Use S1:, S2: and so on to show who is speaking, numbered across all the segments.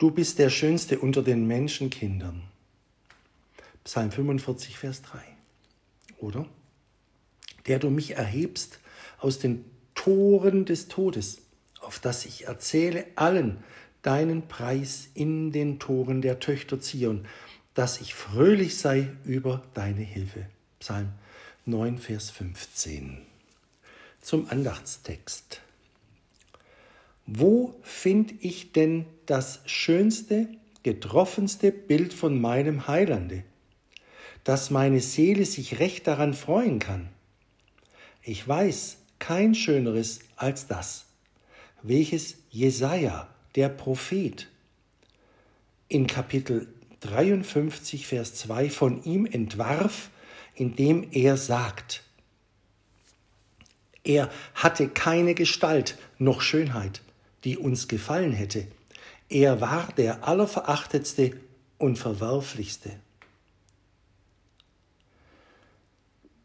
S1: du bist der Schönste unter den Menschenkindern. Psalm 45, Vers 3. Oder? Der du mich erhebst aus den Toren des Todes, auf dass ich erzähle allen deinen Preis in den Toren der Töchter Zion, dass ich fröhlich sei über deine Hilfe. Psalm 9, Vers 15. Zum Andachtstext. Wo finde ich denn das schönste, getroffenste Bild von meinem Heilande, dass meine Seele sich recht daran freuen kann? Ich weiß kein schöneres als das, welches Jesaja, der Prophet, in Kapitel 53, Vers 2 von ihm entwarf, indem er sagt, er hatte keine Gestalt noch Schönheit, die uns gefallen hätte. Er war der allerverachtetste und verwerflichste.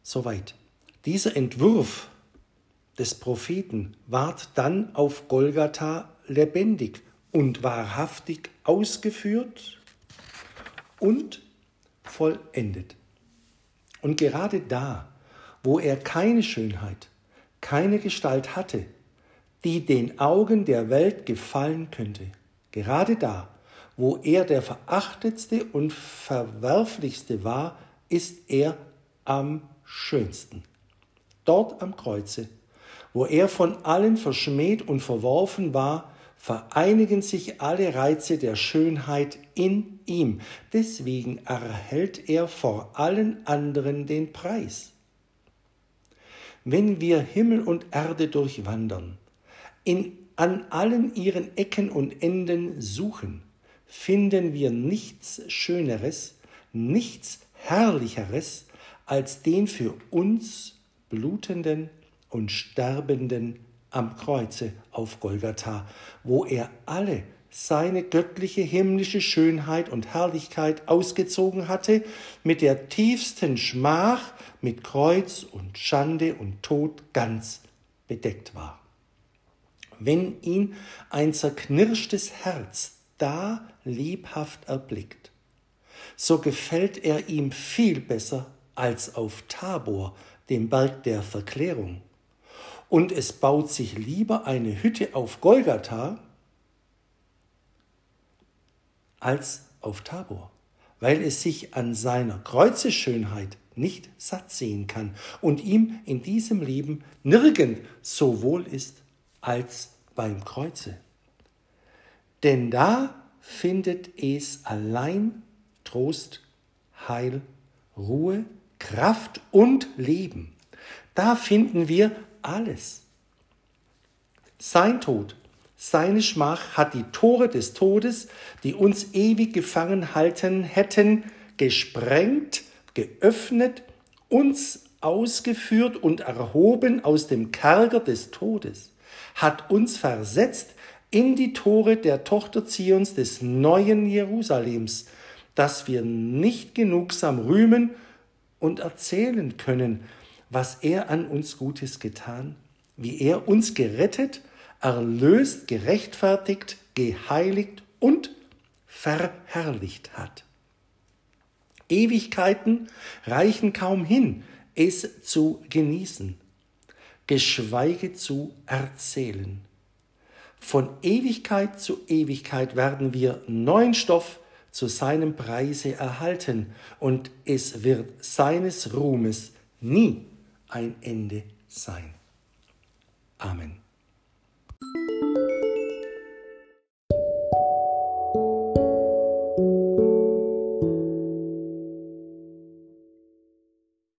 S1: Soweit. Dieser Entwurf des Propheten ward dann auf Golgatha lebendig und wahrhaftig ausgeführt und vollendet. Und gerade da, wo er keine Schönheit, keine Gestalt hatte, die den Augen der Welt gefallen könnte. Gerade da, wo er der verachtetste und verwerflichste war, ist er am schönsten. Dort am Kreuze, wo er von allen verschmäht und verworfen war, vereinigen sich alle Reize der Schönheit in ihm. Deswegen erhält er vor allen anderen den Preis. Wenn wir Himmel und Erde durchwandern, in, an allen ihren Ecken und Enden suchen, finden wir nichts Schöneres, nichts Herrlicheres als den für uns blutenden und sterbenden am Kreuze auf Golgatha, wo er alle seine göttliche himmlische Schönheit und Herrlichkeit ausgezogen hatte, mit der tiefsten Schmach, mit Kreuz und Schande und Tod ganz bedeckt war wenn ihn ein zerknirschtes Herz da lebhaft erblickt, so gefällt er ihm viel besser als auf Tabor, dem Berg der Verklärung. Und es baut sich lieber eine Hütte auf Golgatha als auf Tabor, weil es sich an seiner Kreuzeschönheit nicht satt sehen kann und ihm in diesem Leben nirgend so wohl ist als beim Kreuze. Denn da findet es allein Trost, Heil, Ruhe, Kraft und Leben. Da finden wir alles. Sein Tod, seine Schmach hat die Tore des Todes, die uns ewig gefangen halten hätten, gesprengt, geöffnet, uns ausgeführt und erhoben aus dem Kerker des Todes hat uns versetzt in die Tore der Tochter Zions des neuen Jerusalems, dass wir nicht genugsam rühmen und erzählen können, was er an uns Gutes getan, wie er uns gerettet, erlöst, gerechtfertigt, geheiligt und verherrlicht hat. Ewigkeiten reichen kaum hin, es zu genießen geschweige zu erzählen. Von Ewigkeit zu Ewigkeit werden wir neuen Stoff zu seinem Preise erhalten, und es wird seines Ruhmes nie ein Ende sein. Amen.